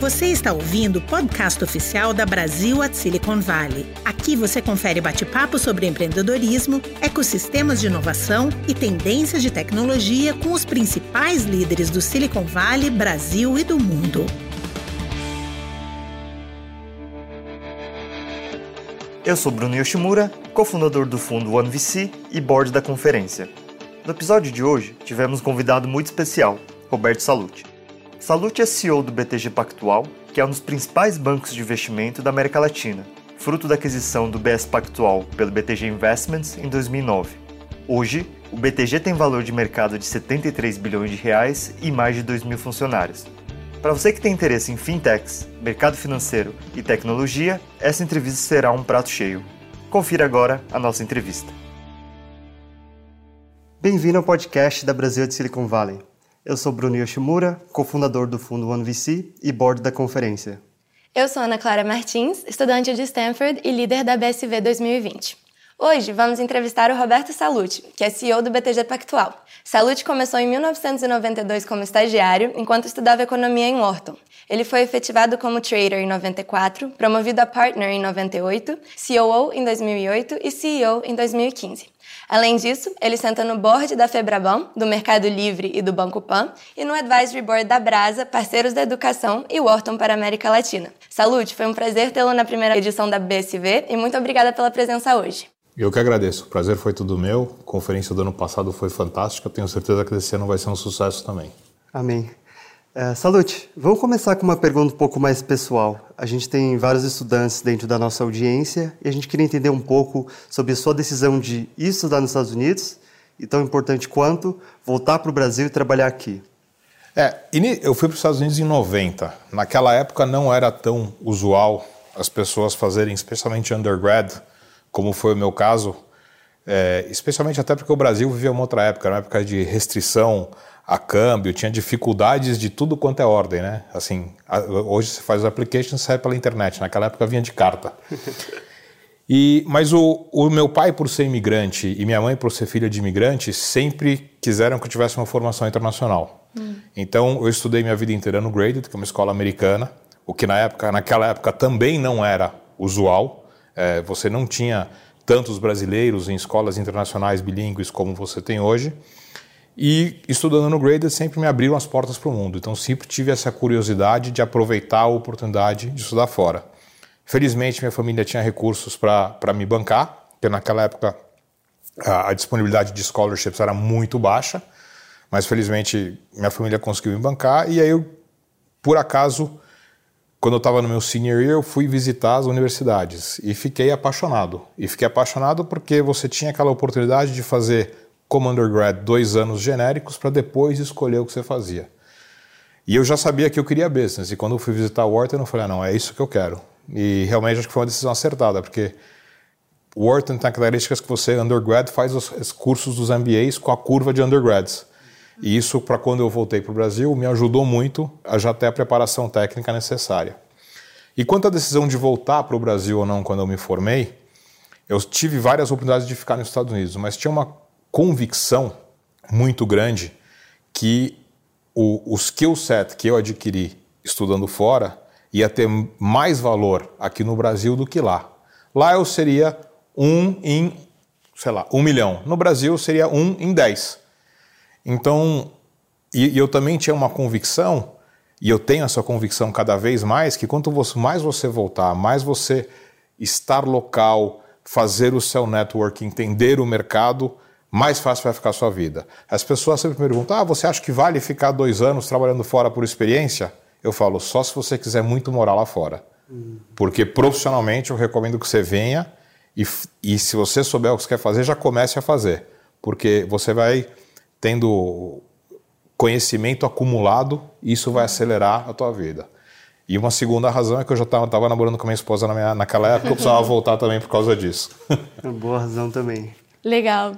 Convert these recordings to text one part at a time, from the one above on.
Você está ouvindo o podcast oficial da Brasil at Silicon Valley. Aqui você confere bate-papo sobre empreendedorismo, ecossistemas de inovação e tendências de tecnologia com os principais líderes do Silicon Valley, Brasil e do mundo. Eu sou Bruno Yoshimura, cofundador do fundo OneVC e board da conferência. No episódio de hoje, tivemos um convidado muito especial, Roberto Salute. Salute é CEO do BTG Pactual, que é um dos principais bancos de investimento da América Latina, fruto da aquisição do BS Pactual pelo BTG Investments em 2009. Hoje, o BTG tem valor de mercado de 73 bilhões de reais e mais de 2 mil funcionários. Para você que tem interesse em fintechs, mercado financeiro e tecnologia, essa entrevista será um prato cheio. Confira agora a nossa entrevista. Bem-vindo ao podcast da Brasil de Silicon Valley. Eu sou Bruno Yoshimura, cofundador do fundo OneVC e board da conferência. Eu sou Ana Clara Martins, estudante de Stanford e líder da BSV 2020. Hoje vamos entrevistar o Roberto Salute, que é CEO do BTG Pactual. Salute começou em 1992 como estagiário, enquanto estudava economia em Wharton. Ele foi efetivado como trader em 94, promovido a partner em 98, COO em 2008 e CEO em 2015. Além disso, ele senta no board da Febraban, do Mercado Livre e do Banco Pan, e no Advisory Board da Brasa, parceiros da educação e Wharton para a América Latina. Salute, foi um prazer tê-lo na primeira edição da BSV e muito obrigada pela presença hoje. Eu que agradeço. O prazer foi tudo meu. A conferência do ano passado foi fantástica. Tenho certeza que esse ano vai ser um sucesso também. Amém. Uh, Salute, vamos começar com uma pergunta um pouco mais pessoal. A gente tem vários estudantes dentro da nossa audiência e a gente queria entender um pouco sobre a sua decisão de ir estudar nos Estados Unidos e tão importante quanto voltar para o Brasil e trabalhar aqui. É, eu fui para os Estados Unidos em 90. Naquela época não era tão usual as pessoas fazerem, especialmente undergrad, como foi o meu caso, é, especialmente até porque o Brasil vivia uma outra época, uma época de restrição a câmbio, tinha dificuldades de tudo quanto é ordem, né? Assim, hoje você faz o application sai pela internet, naquela época vinha de carta. E, mas o, o, meu pai, por ser imigrante, e minha mãe, por ser filha de imigrante, sempre quiseram que eu tivesse uma formação internacional. Hum. Então, eu estudei minha vida inteira no Graded, que é uma escola americana, o que na época, naquela época também não era usual. É, você não tinha tantos brasileiros em escolas internacionais bilíngues como você tem hoje. E estudando no Graded sempre me abriram as portas para o mundo. Então sempre tive essa curiosidade de aproveitar a oportunidade de estudar fora. Felizmente minha família tinha recursos para me bancar, porque naquela época a, a, disponibilidade de scholarships era muito baixa, mas felizmente minha família conseguiu me bancar e aí eu, por acaso, quando eu estava no meu senior year, eu fui visitar as universidades e fiquei apaixonado. E fiquei apaixonado porque você tinha aquela oportunidade de fazer como undergrad dois anos genéricos para depois escolher o que você fazia. E eu já sabia que eu queria business. E quando eu fui visitar o Wharton, eu falei, ah, não, é isso que eu quero. E realmente acho que foi uma decisão acertada, porque o Wharton tem características que você, undergrad, faz os, os cursos dos MBAs com a curva de undergrads. E isso, para quando eu voltei para o Brasil, me ajudou muito a já ter a preparação técnica necessária. E quanto à decisão de voltar para o Brasil ou não quando eu me formei, eu tive várias oportunidades de ficar nos Estados Unidos, mas tinha uma convicção muito grande que o, o skill set que eu adquiri estudando fora ia ter mais valor aqui no Brasil do que lá. Lá eu seria um em, sei lá, um milhão. No Brasil seria um em dez. Então, e, e eu também tinha uma convicção, e eu tenho essa convicção cada vez mais, que quanto mais você voltar, mais você estar local, fazer o seu network, entender o mercado, mais fácil vai ficar a sua vida. As pessoas sempre me perguntam: ah, você acha que vale ficar dois anos trabalhando fora por experiência? Eu falo: só se você quiser muito morar lá fora. Porque profissionalmente eu recomendo que você venha e, e se você souber o que você quer fazer, já comece a fazer. Porque você vai tendo conhecimento acumulado e isso vai acelerar a tua vida. E uma segunda razão é que eu já estava namorando com a minha esposa na minha, naquela época, eu precisava voltar também por causa disso. Uma boa razão também. Legal.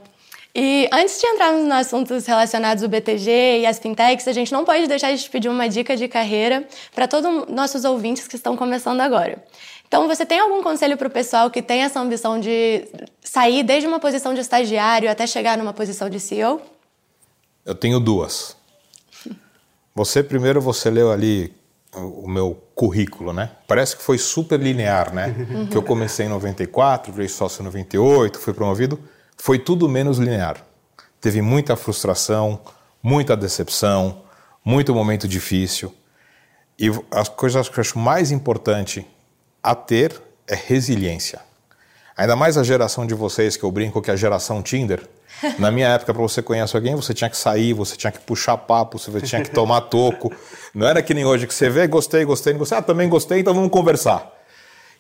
E antes de entrarmos nos assuntos relacionados ao BTG e às fintechs, a gente não pode deixar de te pedir uma dica de carreira para todos os nossos ouvintes que estão começando agora. Então, você tem algum conselho para o pessoal que tem essa ambição de sair desde uma posição de estagiário até chegar numa posição de CEO? Eu tenho duas. Você primeiro você leu ali o meu currículo, né? Parece que foi super linear, né? Uhum. Que eu comecei em 94, virei sócio em 98, fui promovido. Foi tudo menos linear. Teve muita frustração, muita decepção, muito momento difícil. E as coisas que eu acho mais importante a ter é resiliência. Ainda mais a geração de vocês, que eu brinco que é a geração Tinder. Na minha época, para você conhecer alguém, você tinha que sair, você tinha que puxar papo, você tinha que tomar toco. Não era que nem hoje que você vê, gostei, gostei, gostei, ah, também gostei, então vamos conversar.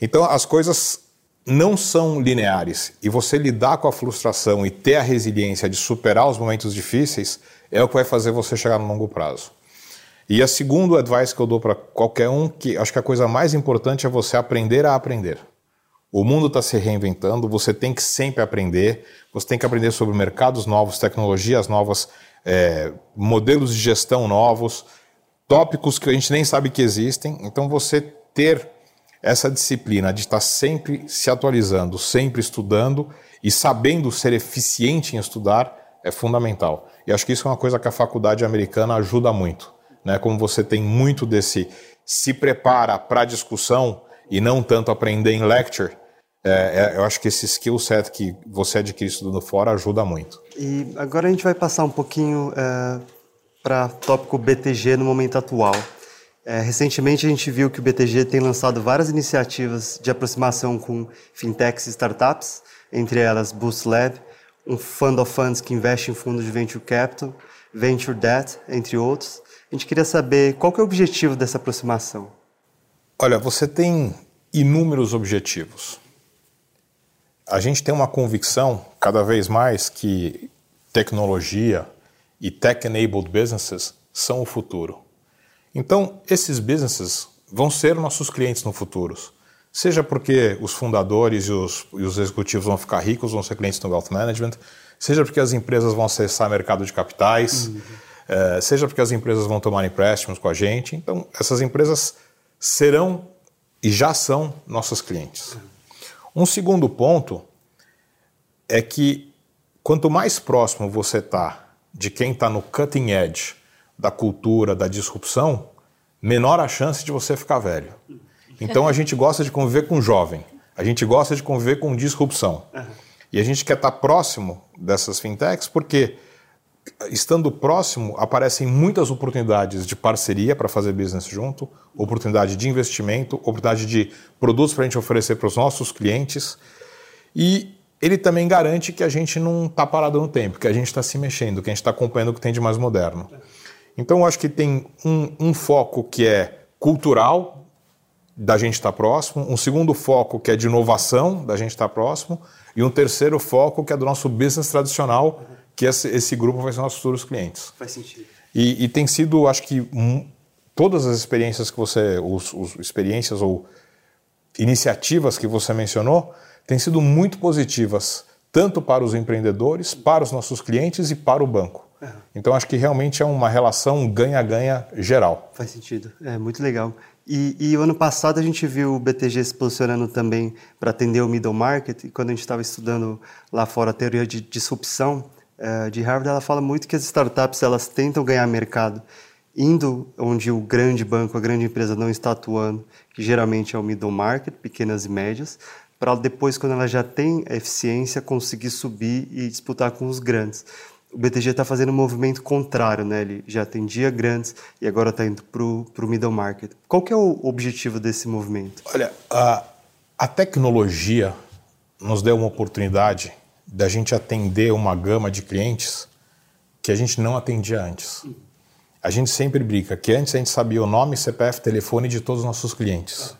Então as coisas não são lineares. E você lidar com a frustração e ter a resiliência de superar os momentos difíceis é o que vai fazer você chegar no longo prazo. E a segundo advice que eu dou para qualquer um, que acho que a coisa mais importante é você aprender a aprender. O mundo está se reinventando, você tem que sempre aprender, você tem que aprender sobre mercados novos, tecnologias novas, é, modelos de gestão novos, tópicos que a gente nem sabe que existem. Então, você ter essa disciplina de estar sempre se atualizando, sempre estudando e sabendo ser eficiente em estudar é fundamental. E acho que isso é uma coisa que a faculdade americana ajuda muito. Né? Como você tem muito desse se prepara para a discussão e não tanto aprender em lecture, é, é, eu acho que esse skill set que você adquire estudando fora ajuda muito. E agora a gente vai passar um pouquinho é, para tópico BTG no momento atual. É, recentemente a gente viu que o BTG tem lançado várias iniciativas de aproximação com fintechs e startups, entre elas Boost Lab, um fund of funds que investe em fundos de venture capital, venture debt, entre outros. A gente queria saber qual que é o objetivo dessa aproximação. Olha, você tem inúmeros objetivos a gente tem uma convicção cada vez mais que tecnologia e tech-enabled businesses são o futuro. Então, esses businesses vão ser nossos clientes no futuro. Seja porque os fundadores e os, e os executivos vão ficar ricos, vão ser clientes no wealth management, seja porque as empresas vão acessar mercado de capitais, uhum. é, seja porque as empresas vão tomar empréstimos com a gente. Então, essas empresas serão e já são nossos clientes. Uhum. Um segundo ponto é que quanto mais próximo você está de quem está no cutting edge da cultura, da disrupção, menor a chance de você ficar velho. Então a gente gosta de conviver com jovem, a gente gosta de conviver com disrupção. E a gente quer estar próximo dessas fintechs porque, estando próximo, aparecem muitas oportunidades de parceria para fazer business junto, oportunidade de investimento, oportunidade de produtos para a gente oferecer para os nossos clientes. E ele também garante que a gente não está parado no tempo, que a gente está se mexendo, que a gente está acompanhando o que tem de mais moderno. Então, eu acho que tem um, um foco que é cultural, da gente estar tá próximo, um segundo foco que é de inovação, da gente estar tá próximo, e um terceiro foco que é do nosso business tradicional, que esse, esse grupo vai ser nossos futuros clientes. Faz sentido. E, e tem sido, acho que, um, todas as experiências que você, os, os experiências ou iniciativas que você mencionou, têm sido muito positivas, tanto para os empreendedores, para os nossos clientes e para o banco. Uhum. Então acho que realmente é uma relação ganha-ganha geral. Faz sentido, é muito legal. E, e o ano passado a gente viu o BTG se posicionando também para atender o middle market, e quando a gente estava estudando lá fora a teoria de disrupção uh, de Harvard, ela fala muito que as startups elas tentam ganhar mercado indo onde o grande banco, a grande empresa não está atuando, que geralmente é o middle market, pequenas e médias, para depois, quando ela já tem eficiência, conseguir subir e disputar com os grandes. O BTG está fazendo um movimento contrário, né? Ele já atendia grandes e agora está indo para o middle market. Qual que é o objetivo desse movimento? Olha, a, a tecnologia nos deu uma oportunidade da gente atender uma gama de clientes que a gente não atendia antes. A gente sempre brinca que antes a gente sabia o nome, CPF, telefone de todos os nossos clientes.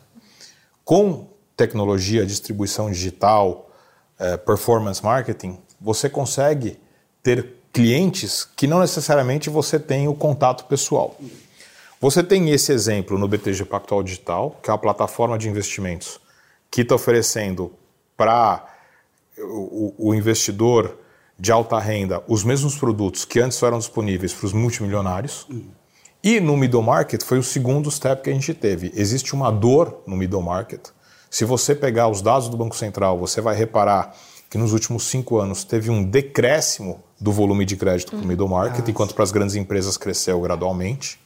Com tecnologia, distribuição digital, eh, performance marketing, você consegue ter clientes que não necessariamente você tem o contato pessoal. Você tem esse exemplo no BTG Pactual Digital, que é uma plataforma de investimentos que está oferecendo para o, o, investidor de alta renda os mesmos produtos que antes eram disponíveis para os multimilionários. E no middle market foi o segundo step que a gente teve. Existe uma dor no middle market se você pegar os dados do Banco Central, você vai reparar que nos últimos cinco anos teve um decréscimo do volume de crédito para o middle market, enquanto para as grandes empresas cresceu gradualmente.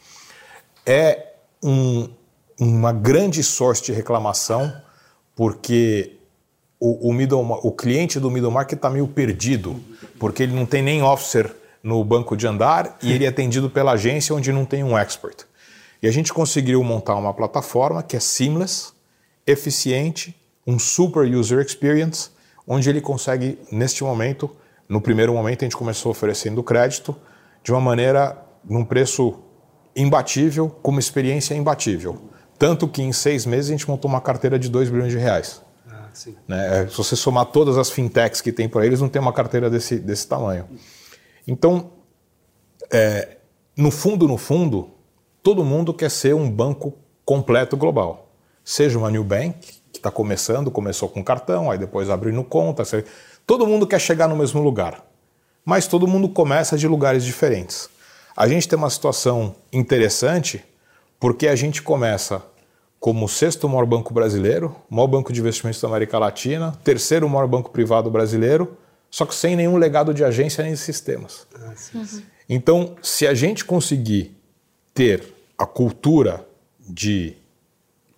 É um, uma grande source de reclamação, porque o, o, middle, o cliente do middle market está meio perdido, porque ele não tem nem officer no banco de andar e ele é atendido pela agência onde não tem um expert. E a gente conseguiu montar uma plataforma que é seamless, eficiente, um super user experience, onde ele consegue, neste momento, no primeiro momento a gente começou oferecendo crédito de uma maneira, num preço imbatível, com uma experiência imbatível. Tanto que em seis meses a gente montou uma carteira de 2 bilhões de reais. Ah, né? Se você somar todas as fintechs que tem por aí, eles não têm uma carteira desse, desse tamanho. Então, é, no fundo, no fundo, todo mundo quer ser um banco completo global. Seja uma new bank, que está começando, começou com cartão, aí depois abrindo conta. Todo mundo quer chegar no mesmo lugar. Mas todo mundo começa de lugares diferentes. A gente tem uma situação interessante porque a gente começa como o sexto maior banco brasileiro, maior banco de investimentos da América Latina, terceiro maior banco privado brasileiro, só que sem nenhum legado de agência nem de sistemas. Uhum. Então, se a gente conseguir ter a cultura de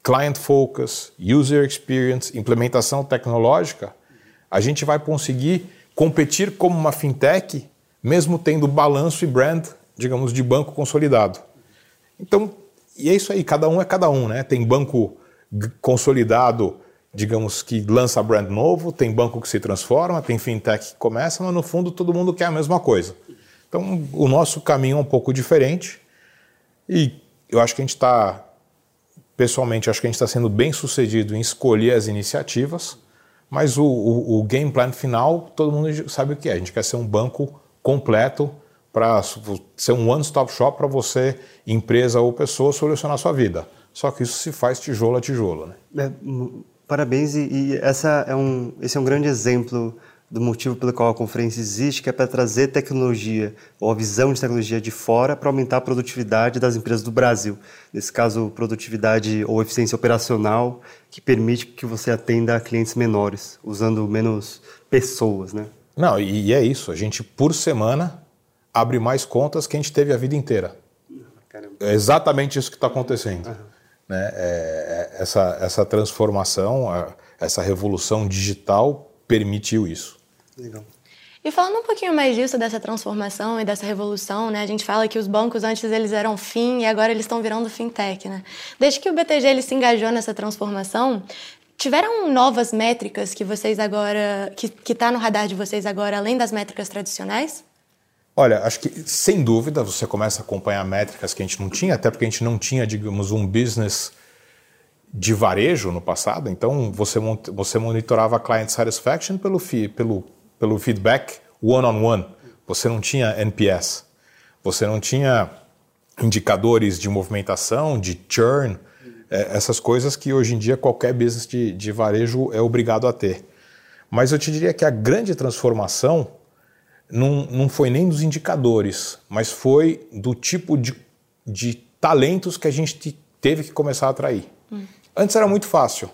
client focus, user experience, implementação tecnológica, a gente vai conseguir competir como uma fintech, mesmo tendo balanço e brand, digamos, de banco consolidado. Então, e é isso aí, cada um é cada um, né? Tem banco consolidado digamos que lança brand novo, tem banco que se transforma, tem fintech que começa, mas no fundo todo mundo quer a mesma coisa. Então o nosso caminho é um pouco diferente e eu acho que a gente está, pessoalmente, acho que a gente está sendo bem sucedido em escolher as iniciativas, mas o, o, o game plan final todo mundo sabe o que é. A gente quer ser um banco completo para ser um one-stop shop para você, empresa ou pessoa, solucionar a sua vida. Só que isso se faz tijolo a tijolo. Né? É, Parabéns, e, e essa é um, esse é um grande exemplo do motivo pelo qual a conferência existe, que é para trazer tecnologia ou a visão de tecnologia de fora para aumentar a produtividade das empresas do Brasil. Nesse caso, produtividade ou eficiência operacional, que permite que você atenda a clientes menores, usando menos pessoas, né? Não, e é isso. A gente, por semana, abre mais contas que a gente teve a vida inteira. Caramba. É exatamente isso que está acontecendo. Uhum. Né? É, é, essa, essa transformação, essa revolução digital permitiu isso. Legal. E falando um pouquinho mais disso, dessa transformação e dessa revolução, né? A gente fala que os bancos antes eles eram fim e agora eles estão virando fintech, né? Desde que o BTG ele se engajou nessa transformação, tiveram novas métricas que vocês agora que que está no radar de vocês agora, além das métricas tradicionais? Olha, acho que sem dúvida você começa a acompanhar métricas que a gente não tinha, até porque a gente não tinha, digamos, um business de varejo no passado. Então você, você monitorava client satisfaction pelo, pelo, pelo feedback one-on-one. -on -one. Você não tinha NPS. Você não tinha indicadores de movimentação, de churn, é, essas coisas que hoje em dia qualquer business de, de varejo é obrigado a ter. Mas eu te diria que a grande transformação não, não foi nem dos indicadores, mas foi do tipo de, de talentos que a gente teve que começar a atrair. Antes era muito fácil.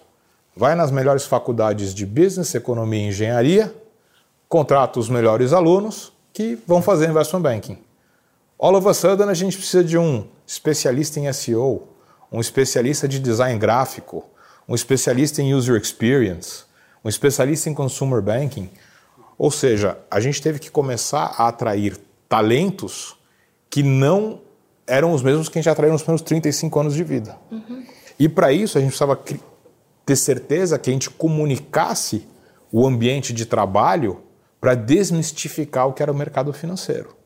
Vai nas melhores faculdades de business, economia e engenharia, contrata os melhores alunos que vão fazer investment banking. All of a sudden a gente precisa de um especialista em SEO, um especialista de design gráfico, um especialista em user experience, um especialista em consumer banking. Ou seja, a gente teve que começar a atrair talentos que não eram os mesmos que a gente atraiu nos primeiros 35 anos de vida. Uhum. E para isso a gente precisava ter certeza que a gente comunicasse o ambiente de trabalho para desmistificar o que era o mercado financeiro.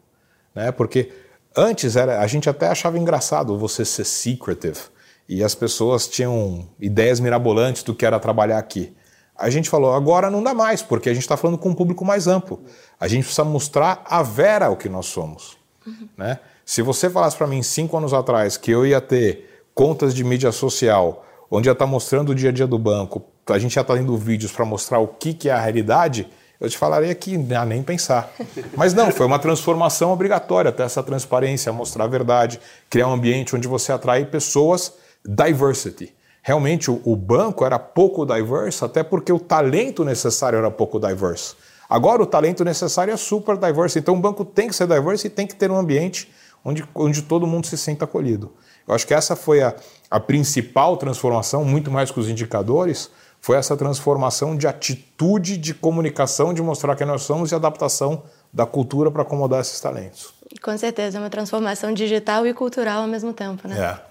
Né? Porque antes era, a gente até achava engraçado você ser secretive e as pessoas tinham ideias mirabolantes do que era trabalhar aqui a gente falou, agora não dá mais, porque a gente está falando com um público mais amplo. A gente precisa mostrar a vera o que nós somos. Uhum. Né? Se você falasse para mim cinco anos atrás que eu ia ter contas de mídia social, onde ia estar tá mostrando o dia a dia do banco, a gente já está tendo vídeos para mostrar o que, que é a realidade, eu te falaria que ah, nem pensar. Mas não, foi uma transformação obrigatória, ter essa transparência, mostrar a verdade, criar um ambiente onde você atrai pessoas diversity realmente o, o banco era pouco diverso, até porque o talento necessário era pouco diverso. Agora o talento necessário é super diverso, então o banco tem que ser diverso e tem que ter um ambiente onde, onde todo mundo se sinta acolhido. Eu acho que essa foi a, A principal transformação, muito mais que os indicadores, foi essa transformação de atitude de comunicação, de mostrar quem nós somos e adaptação da cultura para acomodar esses talentos. Com certeza, é uma transformação digital e cultural ao mesmo tempo, né? É.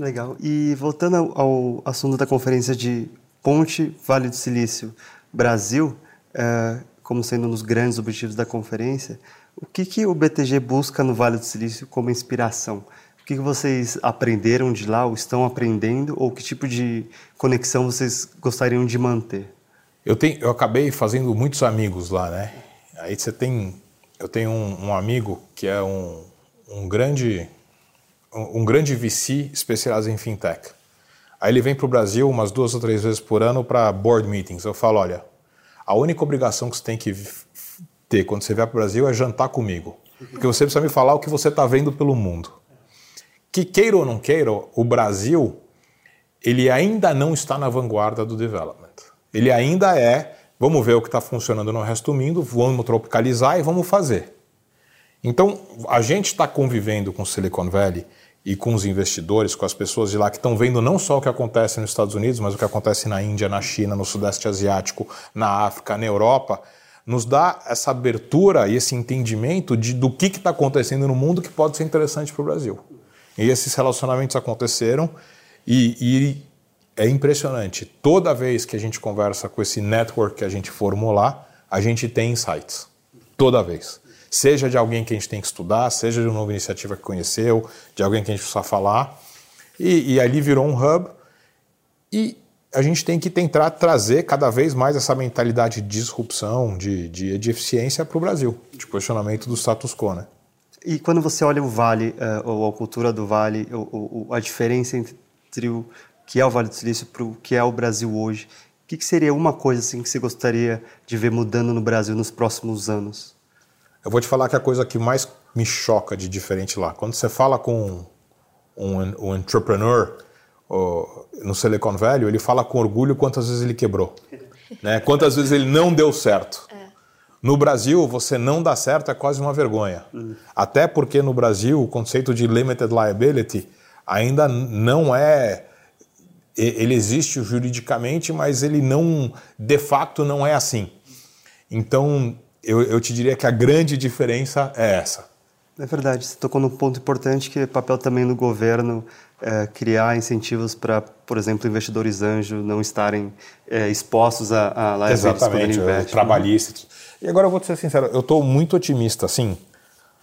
Legal. E voltando ao assunto da conferência de Ponte Vale do Silício Brasil, é, como sendo um dos grandes objetivos da conferência, o que, que o BTG busca no Vale do Silício como inspiração? Que vocês aprenderam de lá ou estão aprendendo? Ou que tipo de conexão vocês gostariam de manter? Eu, tenho, eu acabei fazendo muitos amigos lá, né? Aí você tem... Eu tenho um, um amigo que é um, um grande um, um grande VC especializado em fintech. Aí ele vem para o Brasil umas duas ou três vezes por ano para board meetings. Eu falo, olha, a única obrigação que você tem que ter quando você vier para o Brasil é jantar comigo. Porque você precisa me falar o que você está vendo pelo mundo. Que queira ou não queira, o Brasil, ele ainda não está na vanguarda do development. Ele ainda é, vamos ver o que está funcionando no resto do mundo, vamos tropicalizar e vamos fazer. Então, a gente está convivendo com Silicon Valley e com os investidores, com as pessoas de lá que estão vendo não só o que acontece nos Estados Unidos, mas o que acontece na Índia, na China, no Sudeste Asiático, na África, na Europa, nos dá essa abertura e esse entendimento de, do que está acontecendo no mundo que pode ser interessante para o Brasil. E esses relacionamentos aconteceram e, e, é impressionante. Toda vez que a gente conversa com esse network que a gente formou lá, a gente tem insights. Toda vez seja de alguém que a gente tem que estudar, seja de uma nova iniciativa que conheceu, de alguém que a gente precisa falar. E, e ali virou um hub. E a gente tem que tentar trazer cada vez mais essa mentalidade de disrupção, de, de, de eficiência para o Brasil, de questionamento do status quo. Né? E quando você olha o Vale, uh, ou a cultura do Vale, ou, ou, a diferença entre o que é o Vale do Silício para o que é o Brasil hoje, o que, que seria uma coisa assim, que você gostaria de ver mudando no Brasil nos próximos anos? Eu vou te falar que a coisa que mais me choca de diferente lá, quando você fala com um, um entrepreneur no Silicon Valley, ele fala com orgulho quantas vezes ele quebrou, né? quantas vezes ele não deu certo. No Brasil, você não dá certo é quase uma vergonha. Uhum. Até porque no Brasil, o conceito de limited liability ainda não é. Ele existe juridicamente, mas ele não, de fato, não é assim. Então, eu, eu te diria que a grande diferença é essa. É verdade, você tocou num ponto importante que é papel também do governo é, criar incentivos para, por exemplo, investidores anjo não estarem é, expostos a, a liabilities Exatamente, quando né? trabalhistas. E agora eu vou te ser sincero, eu estou muito otimista, assim.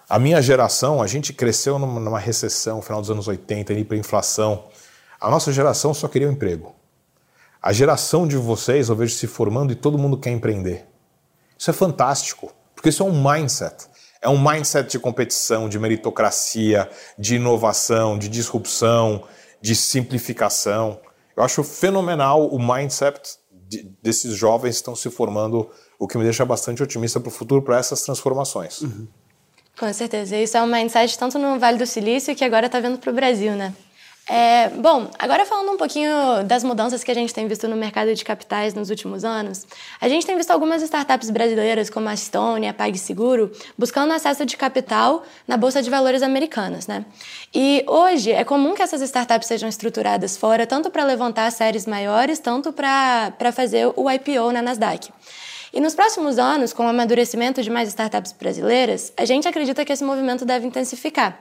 A minha geração, a gente cresceu numa, recessão, final dos anos 80, hiperinflação. A nossa geração só queria um emprego. A geração de vocês, eu vejo se formando e todo mundo quer empreender. Isso é fantástico, porque isso é um mindset. É um mindset de competição, de meritocracia, de inovação, de disrupção, de simplificação. Eu acho fenomenal o mindset de, desses jovens que estão se formando, o que me deixa bastante otimista para o futuro, para essas transformações. Uhum. Com certeza. Isso é um mindset tanto no Vale do Silício que agora está vindo para o Brasil, né? É, bom, agora falando um pouquinho das mudanças que a gente tem visto no mercado de capitais nos últimos anos, a gente tem visto algumas startups brasileiras, como a Stone, a PagSeguro, buscando acesso de capital na Bolsa de Valores americanas, né? E hoje é comum que essas startups sejam estruturadas fora, tanto para levantar séries maiores, tanto para fazer o IPO na Nasdaq. E nos próximos anos, com o amadurecimento de mais startups brasileiras, a gente acredita que esse movimento deve intensificar.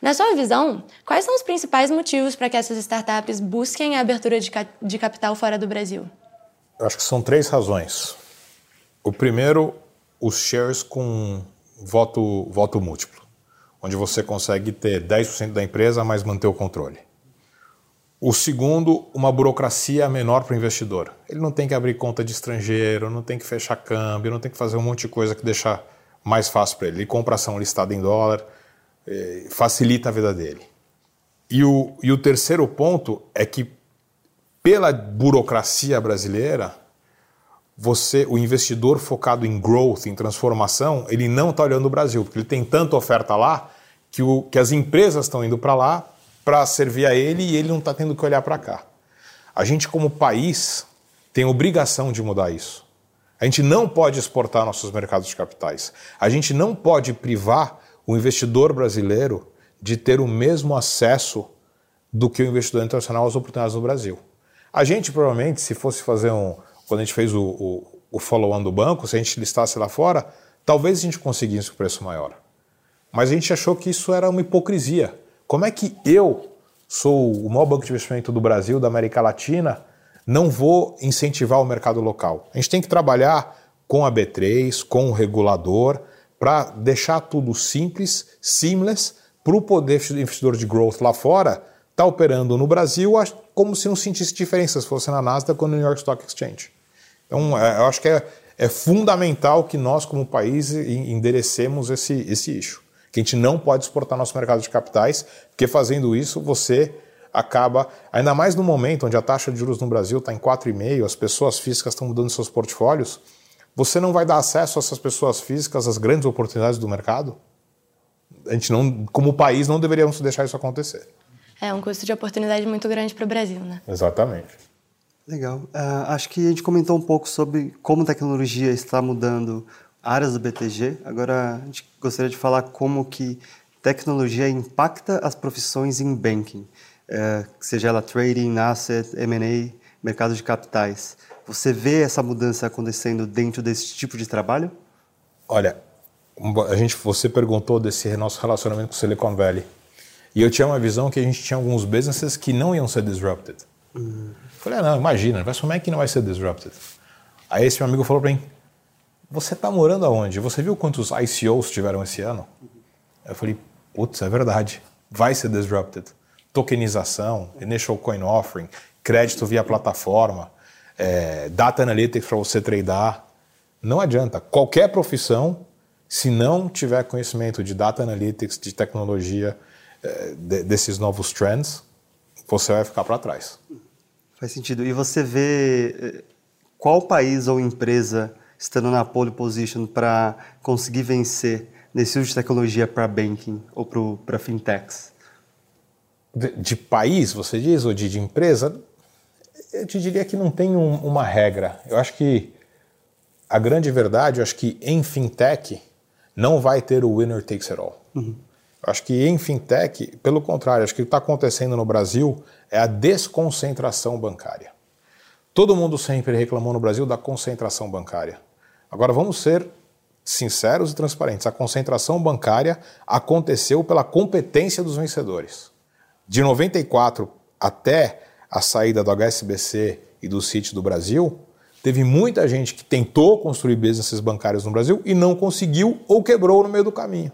Na sua visão, quais são os principais motivos para que essas startups busquem a abertura de, ca de capital fora do Brasil? Eu acho que são três razões. O primeiro, os shares com voto, voto múltiplo, onde você consegue ter 10% da empresa, mas manter o controle. O segundo, uma burocracia menor para o investidor. Ele não tem que abrir conta de estrangeiro, não tem que fechar câmbio, não tem que fazer um monte de coisa que deixa mais fácil para ele. Ele compra ação listada em dólar, é, facilita a vida dele. E o, e o terceiro ponto é que, pela burocracia brasileira, você, o investidor focado em growth, em transformação, ele não está olhando o Brasil, porque ele tem tanta oferta lá que, o, que as empresas estão indo para lá para servir a ele e ele não está tendo que olhar para cá. A gente, como país, tem obrigação de mudar isso. A gente não pode exportar nossos mercados de capitais. A gente não pode privar o investidor brasileiro de ter o mesmo acesso do que o investidor internacional as oportunidades no Brasil. A gente provavelmente, se fosse fazer um. Quando a gente fez o, o, o follow-on do banco, se a gente listasse lá fora, talvez a gente conseguisse um preço maior. Mas a gente achou que isso era uma hipocrisia. Como é que eu sou o maior banco de investimento do Brasil, da América Latina, não vou incentivar o mercado local? A gente tem que trabalhar com a B3, com o regulador, para deixar tudo simples, seamless, para o poder investidor de growth lá fora estar tá operando no Brasil como se não sentisse diferença se fosse na Nasdaq ou no New York Stock Exchange. Então, é, eu acho que é, é fundamental que nós, como país, enderecemos esse, esse issue. Que a gente não pode exportar nosso mercado de capitais, porque fazendo isso você acaba, ainda mais no momento onde a taxa de juros no Brasil está em 4,5%, as pessoas físicas estão mudando seus portfólios, você não vai dar acesso a essas pessoas físicas às grandes oportunidades do mercado? A gente não, como país, não deveríamos deixar isso acontecer. É um custo de oportunidade muito grande para o Brasil, né? Exatamente. Legal. Uh, acho que a gente comentou um pouco sobre como a tecnologia está mudando áreas do BTG. Agora, a gente gostaria de falar como que tecnologia impacta as profissões em banking, uh, seja ela trading, asset, M&A, mercado de capitais. Você vê essa mudança acontecendo dentro desse tipo de trabalho? Olha, a gente, você perguntou desse nosso relacionamento com o Silicon Valley. E eu tinha uma visão que a gente tinha alguns businesses que não iam ser disrupted. Uhum. Falei, ah, não, imagina, como é que não vai ser disrupted? Aí esse meu amigo falou para mim, você está morando aonde? Você viu quantos ICOs tiveram esse ano? Eu falei, putz, é verdade, vai ser disrupted. Tokenização, initial coin offering, crédito via plataforma, é, data analytics para você tradar. Não adianta. Qualquer profissão, se não tiver conhecimento de data analytics, de tecnologia, é, de, desses novos trends, você vai ficar para trás. Faz sentido. E você vê é, qual país ou empresa estando na pole position para conseguir vencer nesse uso de tecnologia para banking ou para fintechs? De, de, país, você diz, ou de, de empresa? Eu te diria que não tem um, uma regra. Eu acho que a grande verdade, eu acho que em fintech não vai ter o winner takes it all. Uhum. Eu acho que em fintech, pelo contrário, acho que o que está acontecendo no Brasil é a desconcentração bancária. Todo mundo sempre reclamou no Brasil da concentração bancária. Agora vamos ser sinceros e transparentes. A concentração bancária aconteceu pela competência dos vencedores. De 94 até a saída do HSBC e do Citi do Brasil, teve muita gente que tentou construir businesses bancários no Brasil e não conseguiu ou quebrou no meio do caminho.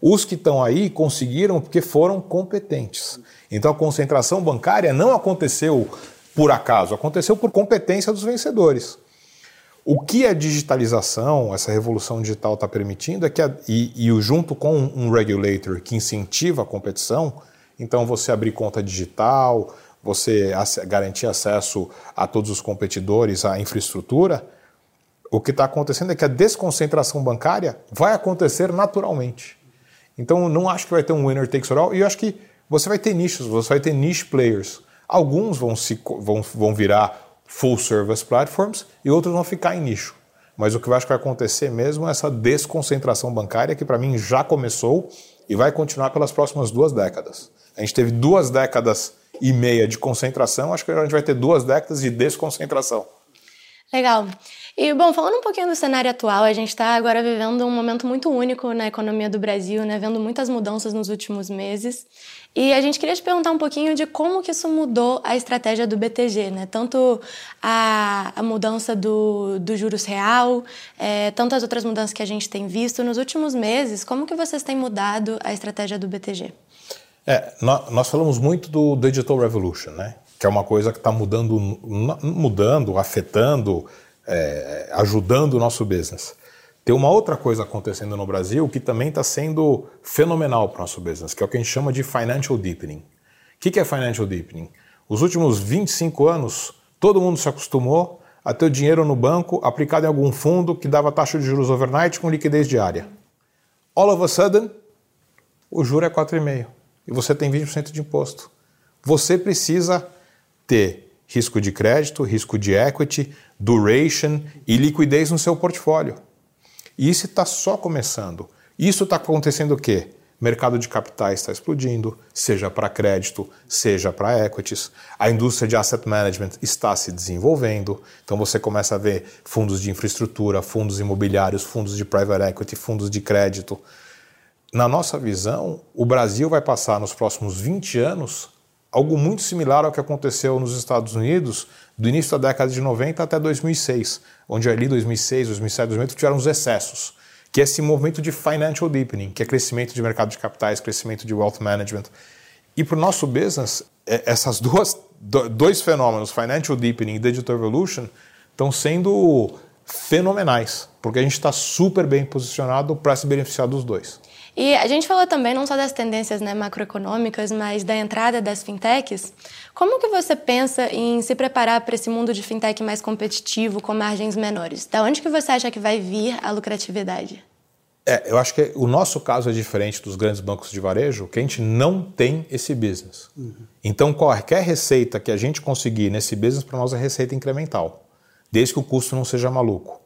Os que estão aí conseguiram porque foram competentes. Então a concentração bancária não aconteceu por acaso, aconteceu por competência dos vencedores. O que a digitalização, essa revolução digital está permitindo é que, a, e, e junto com um regulator que incentiva a competição, então você abrir conta digital, você garantir acesso a todos os competidores, à infraestrutura, o que está acontecendo é que a desconcentração bancária vai acontecer naturalmente. Então, não acho que vai ter um winner takes all, e eu acho que você vai ter nichos, você vai ter niche players. Alguns vão, se, vão, vão virar full service platforms e outros vão ficar em nicho. Mas o que eu acho que vai acontecer mesmo é essa desconcentração bancária, que para mim já começou e vai continuar pelas próximas duas décadas. A gente teve duas décadas e meia de concentração, acho que a gente vai ter duas décadas de desconcentração. Legal. E, bom, falando um pouquinho do cenário atual, a gente está agora vivendo um momento muito único na economia do Brasil, né? Vendo muitas mudanças nos últimos meses. E a gente queria te perguntar um pouquinho de como que isso mudou a estratégia do BTG, né? Tanto a, a mudança do, do juros real, é, tanto as outras mudanças que a gente tem visto nos últimos meses. Como que vocês têm mudado a estratégia do BTG? É, nós, nós falamos muito do Digital Revolution, né? que é uma coisa que está mudando, mudando, afetando, é, ajudando o nosso business. Tem uma outra coisa acontecendo no Brasil que também está sendo fenomenal para o nosso business, que é o que a gente chama de financial deepening. O que, é financial deepening? Os últimos 25 anos, todo mundo se acostumou a ter o dinheiro no banco aplicado em algum fundo que dava taxa de juros overnight com liquidez diária. All of a sudden, o juro é 4,5% e você tem 20% de imposto. Você precisa ter risco de crédito, risco de equity, duration e liquidez no seu portfólio. E isso está só começando. Isso está acontecendo o quê? mercado de capitais está explodindo, seja para crédito, seja para equities. A indústria de asset management está se desenvolvendo. Então você começa a ver fundos de infraestrutura, fundos imobiliários, fundos de private equity, fundos de crédito. Na nossa visão, o Brasil vai passar nos próximos 20 anos algo muito similar ao que aconteceu nos Estados Unidos do início da década de 90 até 2006, onde ali 2006, 2007, 2008 tiveram os excessos que é esse movimento de financial deepening, que é crescimento de mercado de capitais, crescimento de wealth management. E para o nosso business, é, essas duas dois fenômenos, financial deepening e digital evolution, estão sendo fenomenais, porque a gente está super bem posicionado para se beneficiar dos dois. E a gente falou também não só das tendências né, macroeconômicas, mas da entrada das fintechs. Como que você pensa em se preparar para esse mundo de fintech mais competitivo, com margens menores? Da onde que você acha que vai vir a lucratividade? É, eu acho que o nosso caso é diferente dos grandes bancos de varejo, que a gente não tem esse business. Uhum. Então, qualquer receita que a gente conseguir nesse business, para nós é receita incremental, desde que o custo não seja maluco.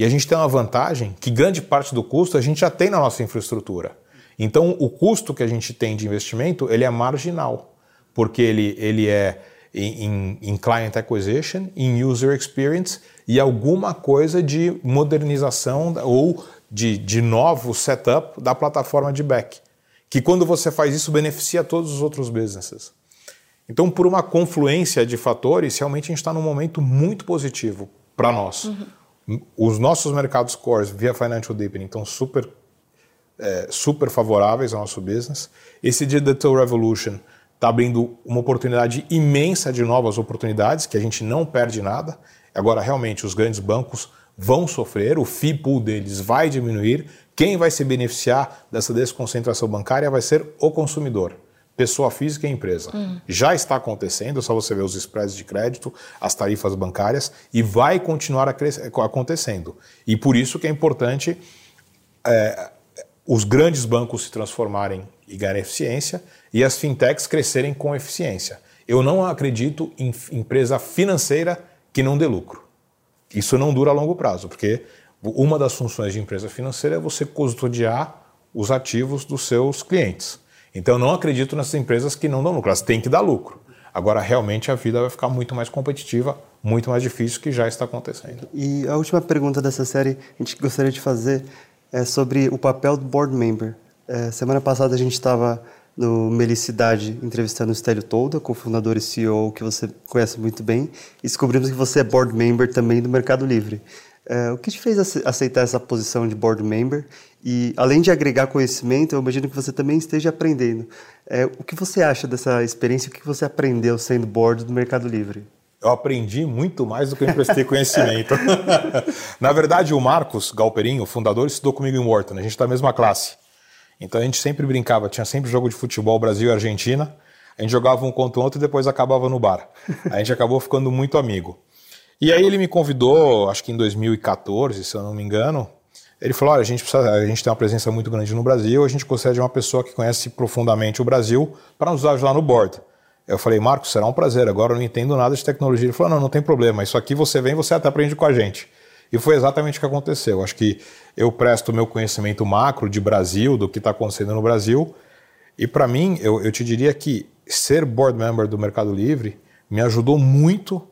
E a gente tem uma vantagem que grande parte do custo a gente já tem na nossa infraestrutura. Então, o custo que a gente tem de investimento, ele é marginal, porque ele, ele é em, em client acquisition, em user experience e alguma coisa de modernização ou de, de novo setup da plataforma de back. Que quando você faz isso, beneficia todos os outros businesses. Então, por uma confluência de fatores, realmente a gente está num momento muito positivo para nós. Uhum. Os nossos mercados cores via Financial Deepening estão super, é, super favoráveis ao nosso business. Esse Digital Revolution está abrindo uma oportunidade imensa de novas oportunidades, que a gente não perde nada. Agora, realmente, os grandes bancos vão sofrer, o fee pool deles vai diminuir. Quem vai se beneficiar dessa desconcentração bancária vai ser o consumidor pessoa física e empresa. Hum. Já está acontecendo, só você ver os spreads de crédito, as tarifas bancárias, e vai continuar acontecendo. E por isso que é importante é, os grandes bancos se transformarem e ganharem eficiência e as fintechs crescerem com eficiência. Eu não acredito em empresa financeira que não dê lucro. Isso não dura a longo prazo, porque uma das funções de empresa financeira é você custodiar os ativos dos seus clientes. Então eu não acredito nessas empresas que não dão lucro, elas têm que dar lucro. Agora realmente a vida vai ficar muito mais competitiva, muito mais difícil, que já está acontecendo. E a última pergunta dessa série a gente gostaria de fazer é sobre o papel do board member. É, semana passada a gente estava no Melicidade entrevistando o Stélio Tolda, cofundador e CEO que você conhece muito bem, e descobrimos que você é board member também do Mercado Livre. É, o que te fez aceitar essa posição de board member? E além de agregar conhecimento, eu imagino que você também esteja aprendendo. É, o que você acha dessa experiência? O que você aprendeu sendo board do Mercado Livre? Eu aprendi muito mais do que eu emprestei conhecimento. Na verdade, o Marcos Galperinho, o fundador, estudou comigo em Wharton. A gente está na mesma classe. Então a gente sempre brincava, tinha sempre jogo de futebol Brasil e Argentina. A gente jogava um contra o outro e depois acabava no bar. A gente acabou ficando muito amigo. E aí ele me convidou, acho que em 2014, se eu não me engano. Ele falou: olha, a gente, precisa, a gente tem uma presença muito grande no Brasil, a gente de uma pessoa que conhece profundamente o Brasil para nos ajudar no board. Eu falei, Marcos, será um prazer. Agora eu não entendo nada de tecnologia. Ele falou: não, não tem problema. Isso aqui você vem, você até aprende com a gente. E foi exatamente o que aconteceu. Acho que eu presto o meu conhecimento macro de Brasil, do que está acontecendo no Brasil. E para mim, eu, eu te diria que ser board member do Mercado Livre me ajudou muito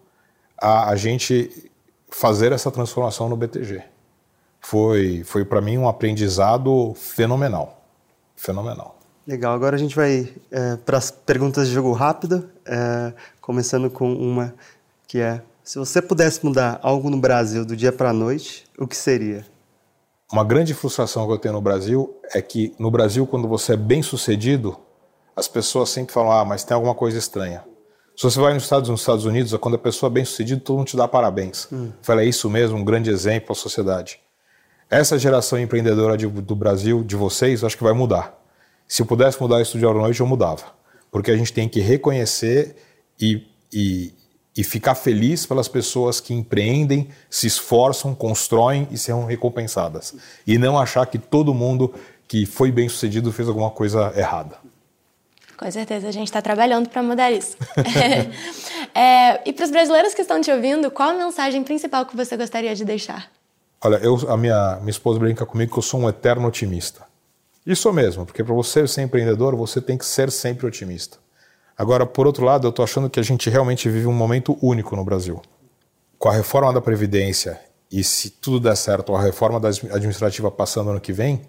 a, a gente fazer essa transformação no BTG. Foi, foi para mim um aprendizado fenomenal. Fenomenal. Legal, agora a gente vai é, para as perguntas de jogo rápido, é, começando com uma que é: se você pudesse mudar algo no Brasil do dia para a noite, o que seria? Uma grande frustração que eu tenho no Brasil é que no Brasil, quando você é bem sucedido, as pessoas sempre falam: ah, mas tem alguma coisa estranha. Se você vai nos Estados, nos Estados Unidos, quando a pessoa é bem sucedida, todo mundo te dá parabéns. Hum. Fala, é isso mesmo, um grande exemplo à sociedade. Essa geração empreendedora de, do Brasil, de vocês, acho que vai mudar. Se eu pudesse mudar isso de hora noite, eu mudava. Porque a gente tem que reconhecer e, e, e ficar feliz pelas pessoas que empreendem, se esforçam, constroem e serão recompensadas. E não achar que todo mundo que foi bem sucedido fez alguma coisa errada. Com certeza, a gente está trabalhando para mudar isso. é, e para os brasileiros que estão te ouvindo, qual a mensagem principal que você gostaria de deixar? Olha, eu, a minha, minha esposa brinca comigo que eu sou um eterno otimista. Isso mesmo, porque para você ser empreendedor, você tem que ser sempre otimista. Agora, por outro lado, eu estou achando que a gente realmente vive um momento único no Brasil. Com a reforma da Previdência e, se tudo der certo, a reforma administrativa passando ano que vem,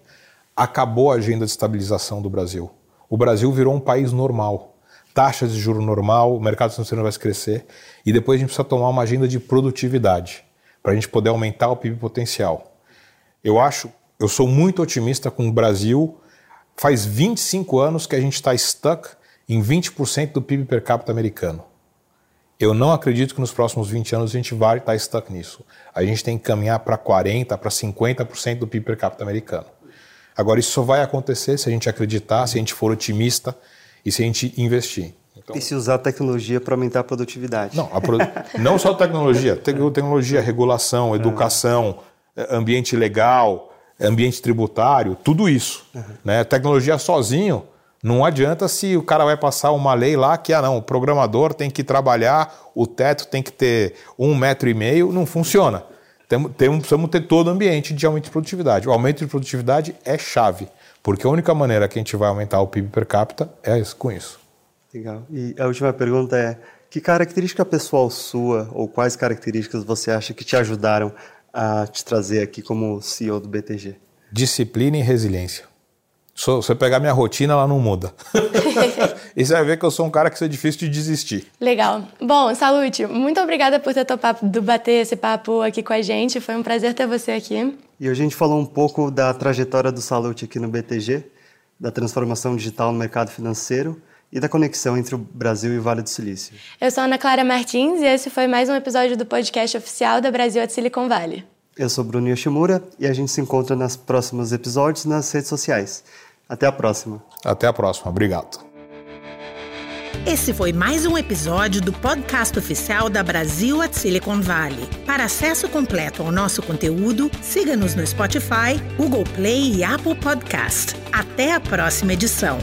acabou a agenda de estabilização do Brasil. O Brasil virou um país normal. Taxas de juro normal, o mercado financeiro vai crescer e depois a gente precisa tomar uma agenda de produtividade para a gente poder aumentar o PIB potencial. Eu acho, eu sou muito otimista com o Brasil. Faz 25 anos que a gente está stuck em 20% do PIB per capita americano. Eu não acredito que nos próximos 20 anos a gente vai estar stuck nisso. A gente tem que caminhar para 40%, para 50% do PIB per capita americano. Agora, isso só vai acontecer se a gente acreditar, se a gente for otimista e se a gente investir. Então, e se usar tecnologia para aumentar a produtividade? Não, a produ... não só tecnologia, tecnologia, regulação, educação, é. ambiente legal, ambiente tributário, tudo isso. Uhum. Né? Tecnologia sozinho não adianta se o cara vai passar uma lei lá que, ah, não, o programador tem que trabalhar, o teto tem que ter um metro e meio, não funciona. Temos, temos, precisamos ter todo o ambiente de aumento de produtividade. O aumento de produtividade é chave, porque a única maneira que a gente vai aumentar o PIB per capita é com isso. Legal. E a última pergunta é: que característica pessoal sua, ou quais características você acha que te ajudaram a te trazer aqui como CEO do BTG? Disciplina e resiliência. Se você pegar minha rotina, ela não muda. e você vai ver que eu sou um cara que é difícil de desistir. Legal. Bom, Salute, muito obrigada por ter topado bater esse papo aqui com a gente. Foi um prazer ter você aqui. E a gente falou um pouco da trajetória do Salute aqui no BTG, da transformação digital no mercado financeiro e da conexão entre o Brasil e o Vale do Silício. Eu sou Ana Clara Martins e esse foi mais um episódio do podcast oficial da Brasil at Silicon Valley. Eu sou Bruno Yoshimura e a gente se encontra nos próximos episódios nas redes sociais. Até a próxima. Até a próxima. Obrigado. Esse foi mais um episódio do podcast oficial da Brasil at Silicon Valley. Para acesso completo ao nosso conteúdo, siga-nos no Spotify, Google Play e Apple Podcast. Até a próxima edição.